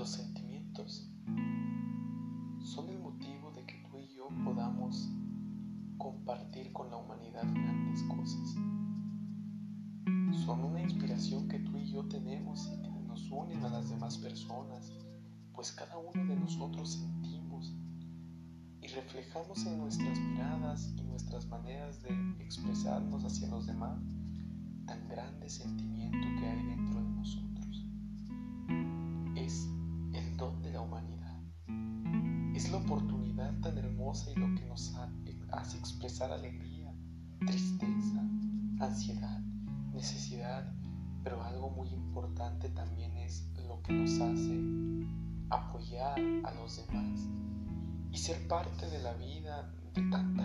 Los sentimientos son el motivo de que tú y yo podamos compartir con la humanidad grandes cosas. Son una inspiración que tú y yo tenemos y que nos unen a las demás personas, pues cada uno de nosotros sentimos y reflejamos en nuestras miradas y nuestras maneras de expresarnos hacia los demás tan grande sentimiento que hay dentro oportunidad tan hermosa y lo que nos hace expresar alegría, tristeza, ansiedad, necesidad, pero algo muy importante también es lo que nos hace apoyar a los demás y ser parte de la vida de tanta